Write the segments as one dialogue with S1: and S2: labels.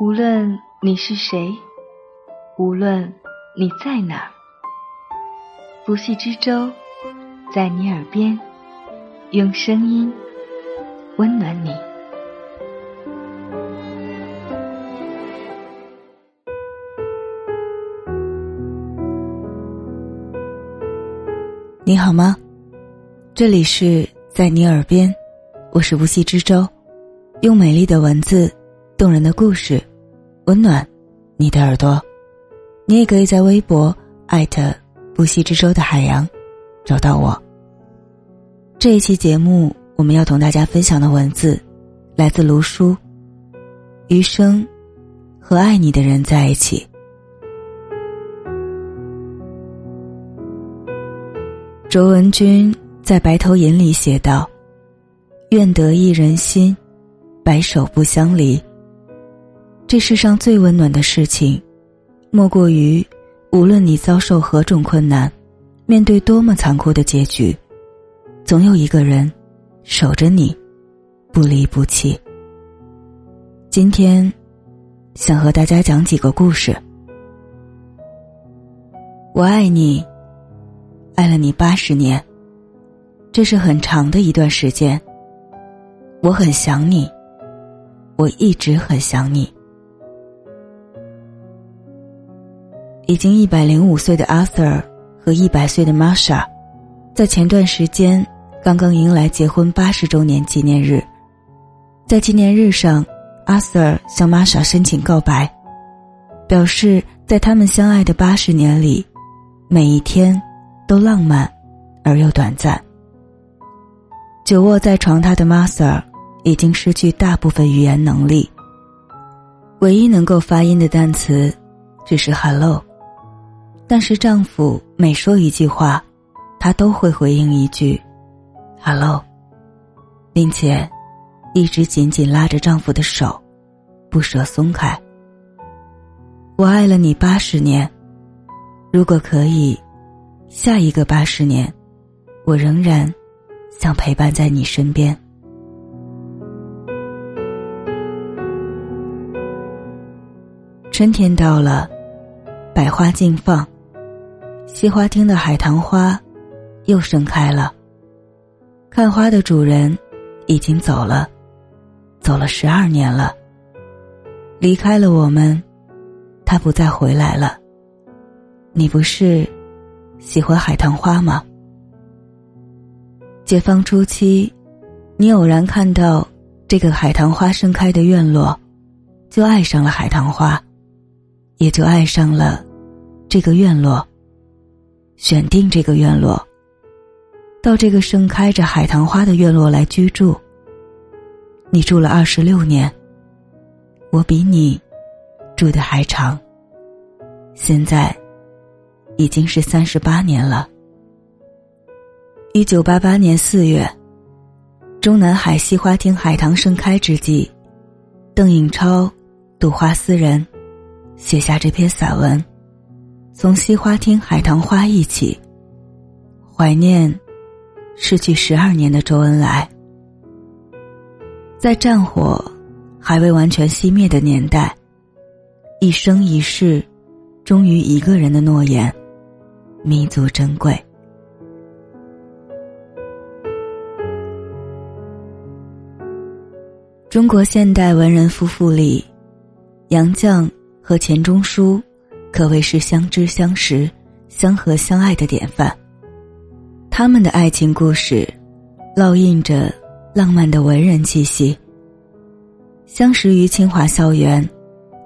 S1: 无论你是谁，无论你在哪儿，不系之舟在你耳边，用声音温暖你。
S2: 你好吗？这里是在你耳边，我是无锡之舟，用美丽的文字、动人的故事，温暖你的耳朵。你也可以在微博艾特不息之舟的海洋找到我。这一期节目，我们要同大家分享的文字来自卢叔。余生，和爱你的人在一起。卓文君在《白头吟》里写道：“愿得一人心，白首不相离。”这世上最温暖的事情，莫过于无论你遭受何种困难，面对多么残酷的结局，总有一个人守着你，不离不弃。今天，想和大家讲几个故事。我爱你。爱了你八十年，这是很长的一段时间。我很想你，我一直很想你。已经一百零五岁的 Arthur 和一百岁的 Marsha，在前段时间刚刚迎来结婚八十周年纪念日。在纪念日上，Arthur 向 Marsha 申请告白，表示在他们相爱的八十年里，每一天。都浪漫，而又短暂。久卧在床榻的 Martha 已经失去大部分语言能力，唯一能够发音的单词只是 “hello”。但是丈夫每说一句话，她都会回应一句 “hello”，并且一直紧紧拉着丈夫的手，不舍松开。我爱了你八十年，如果可以。下一个八十年，我仍然想陪伴在你身边。春天到了，百花竞放，西花厅的海棠花又盛开了。看花的主人已经走了，走了十二年了。离开了我们，他不再回来了。你不是？喜欢海棠花吗？解放初期，你偶然看到这个海棠花盛开的院落，就爱上了海棠花，也就爱上了这个院落。选定这个院落，到这个盛开着海棠花的院落来居住。你住了二十六年，我比你住的还长。现在。已经是三十八年了。一九八八年四月，中南海西花厅海棠盛开之际，邓颖超、杜花思人写下这篇散文，从西花厅海棠花忆起，怀念失去十二年的周恩来。在战火还未完全熄灭的年代，一生一世忠于一个人的诺言。弥足珍贵。中国现代文人夫妇里，杨绛和钱钟书可谓是相知相识、相和相爱的典范。他们的爱情故事，烙印着浪漫的文人气息。相识于清华校园，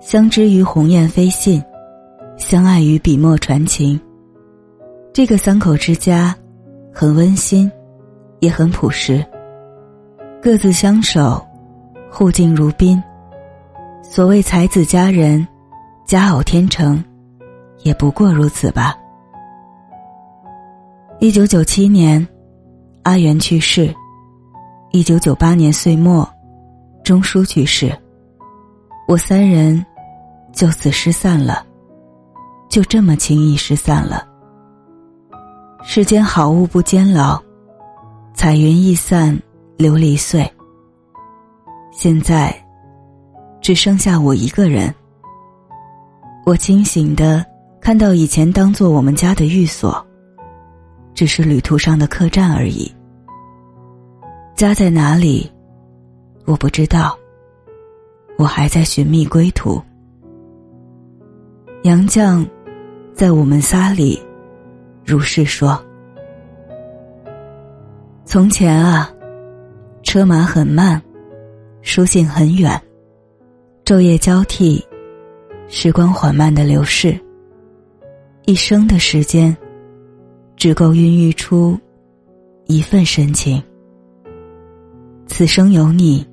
S2: 相知于鸿雁飞信，相爱于笔墨传情。这个三口之家，很温馨，也很朴实。各自相守，互敬如宾。所谓才子佳人，佳偶天成，也不过如此吧。一九九七年，阿元去世；一九九八年岁末，钟书去世。我三人就此失散了，就这么轻易失散了。世间好物不坚牢，彩云易散琉璃碎。现在，只剩下我一个人。我清醒的看到以前当做我们家的寓所，只是旅途上的客栈而已。家在哪里？我不知道。我还在寻觅归途。杨绛在我们仨里如是说：“从前啊，车马很慢，书信很远，昼夜交替，时光缓慢的流逝。一生的时间，只够孕育出一份深情。此生有你，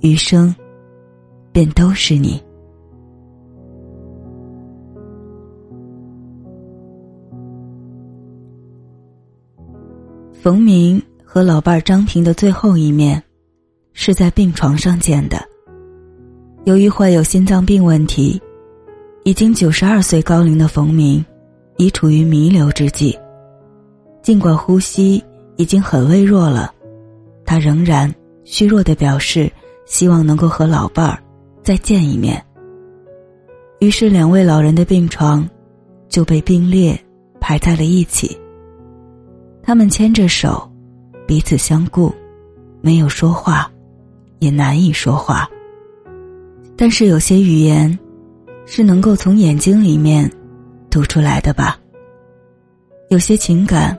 S2: 余生便都是你。”冯明和老伴儿张平的最后一面，是在病床上见的。由于患有心脏病问题，已经九十二岁高龄的冯明，已处于弥留之际。尽管呼吸已经很微弱了，他仍然虚弱的表示希望能够和老伴儿再见一面。于是，两位老人的病床就被并列排在了一起。他们牵着手，彼此相顾，没有说话，也难以说话。但是有些语言，是能够从眼睛里面读出来的吧？有些情感，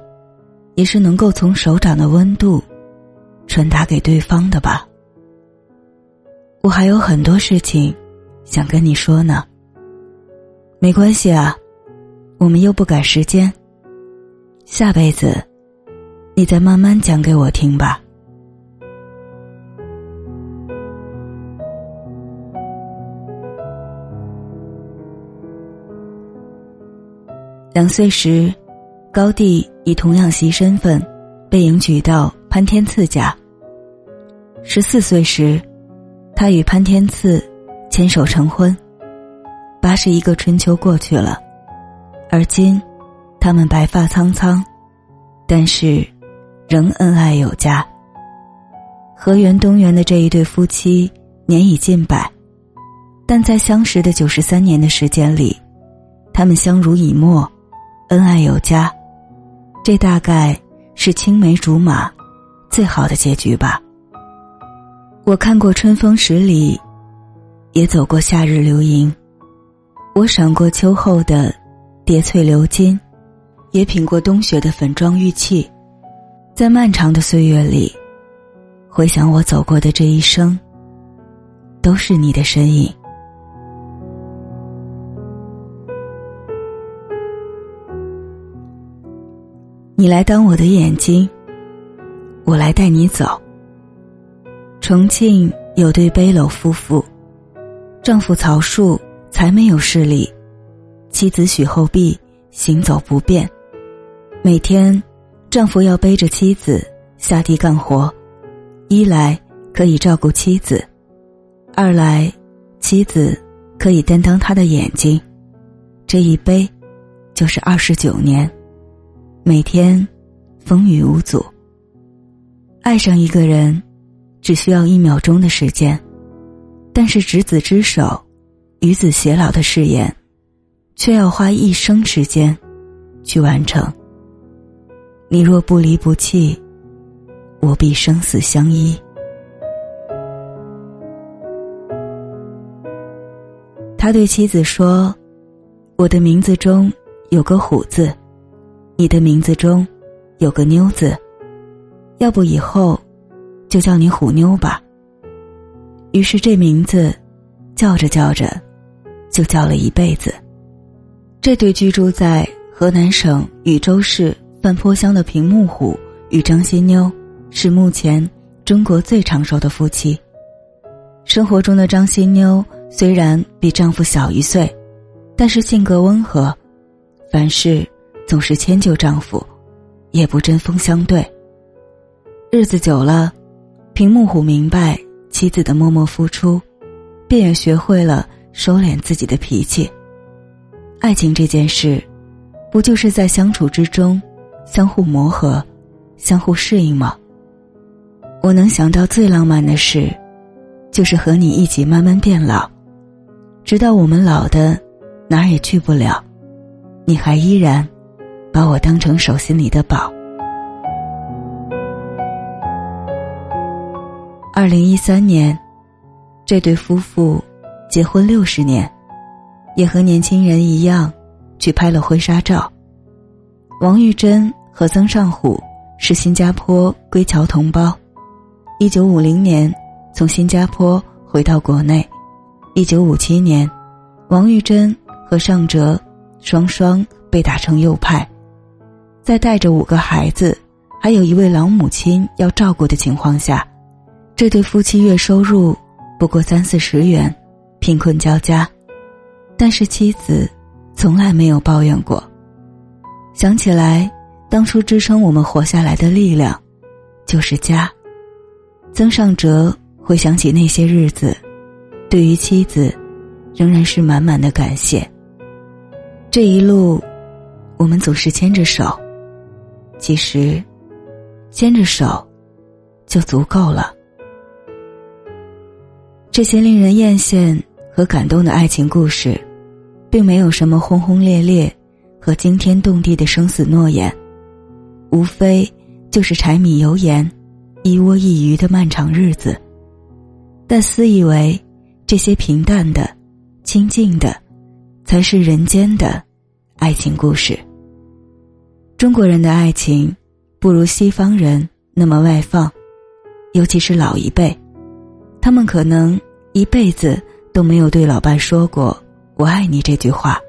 S2: 也是能够从手掌的温度传达给对方的吧？我还有很多事情想跟你说呢。没关系啊，我们又不赶时间，下辈子。你再慢慢讲给我听吧。两岁时，高帝以童养媳身份被迎娶到潘天赐家。十四岁时，他与潘天赐牵手成婚。八十一个春秋过去了，而今，他们白发苍苍，但是。仍恩爱有加。河源东源的这一对夫妻年已近百，但在相识的九十三年的时间里，他们相濡以沫，恩爱有加，这大概是青梅竹马最好的结局吧。我看过春风十里，也走过夏日流萤，我赏过秋后的叠翠流金，也品过冬雪的粉妆玉砌。在漫长的岁月里，回想我走过的这一生，都是你的身影。你来当我的眼睛，我来带你走。重庆有对背篓夫妇，丈夫曹树才没有视力，妻子许厚碧行走不便，每天。丈夫要背着妻子下地干活，一来可以照顾妻子，二来妻子可以担当他的眼睛。这一背就是二十九年，每天风雨无阻。爱上一个人只需要一秒钟的时间，但是执子之手，与子偕老的誓言，却要花一生时间去完成。你若不离不弃，我必生死相依。他对妻子说：“我的名字中有个虎字，你的名字中有个妞字，要不以后就叫你虎妞吧。”于是这名字叫着叫着，就叫了一辈子。这对居住在河南省禹州市。范坡乡的平木虎与张新妞是目前中国最长寿的夫妻。生活中的张新妞虽然比丈夫小一岁，但是性格温和，凡事总是迁就丈夫，也不针锋相对。日子久了，平木虎明白妻子的默默付出，便也学会了收敛自己的脾气。爱情这件事，不就是在相处之中？相互磨合，相互适应吗？我能想到最浪漫的事，就是和你一起慢慢变老，直到我们老的哪儿也去不了，你还依然把我当成手心里的宝。二零一三年，这对夫妇结婚六十年，也和年轻人一样去拍了婚纱照。王玉珍和曾尚虎是新加坡归侨同胞，一九五零年从新加坡回到国内，一九五七年，王玉珍和尚哲双双被打成右派，在带着五个孩子，还有一位老母亲要照顾的情况下。这对夫妻月收入不过三四十元，贫困交加，但是妻子从来没有抱怨过。想起来，当初支撑我们活下来的力量，就是家。曾尚哲回想起那些日子，对于妻子，仍然是满满的感谢。这一路，我们总是牵着手，其实，牵着手，就足够了。这些令人艳羡和感动的爱情故事，并没有什么轰轰烈烈和惊天动地的生死诺言，无非就是柴米油盐、一窝一鱼的漫长日子。但私以为，这些平淡的、清静的，才是人间的爱情故事。中国人的爱情，不如西方人那么外放，尤其是老一辈，他们可能。一辈子都没有对老伴说过“我爱你”这句话，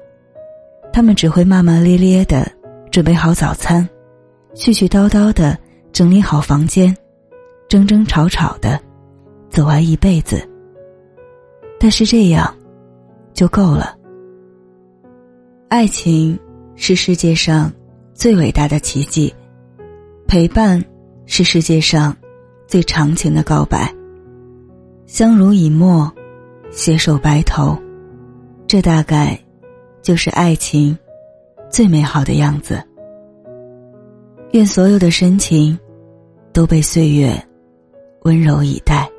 S2: 他们只会骂骂咧咧的准备好早餐，絮絮叨叨的整理好房间，争争吵吵的走完一辈子。但是这样就够了。爱情是世界上最伟大的奇迹，陪伴是世界上最长情的告白。相濡以沫，携手白头，这大概就是爱情最美好的样子。愿所有的深情都被岁月温柔以待。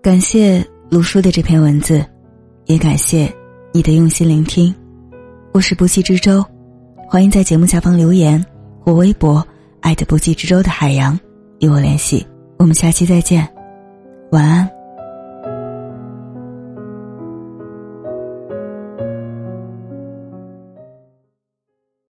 S2: 感谢卢叔的这篇文字，也感谢你的用心聆听。我是不羁之舟。欢迎在节目下方留言或微博“爱的不羁之舟”的海洋与我联系。我们下期再见，晚安。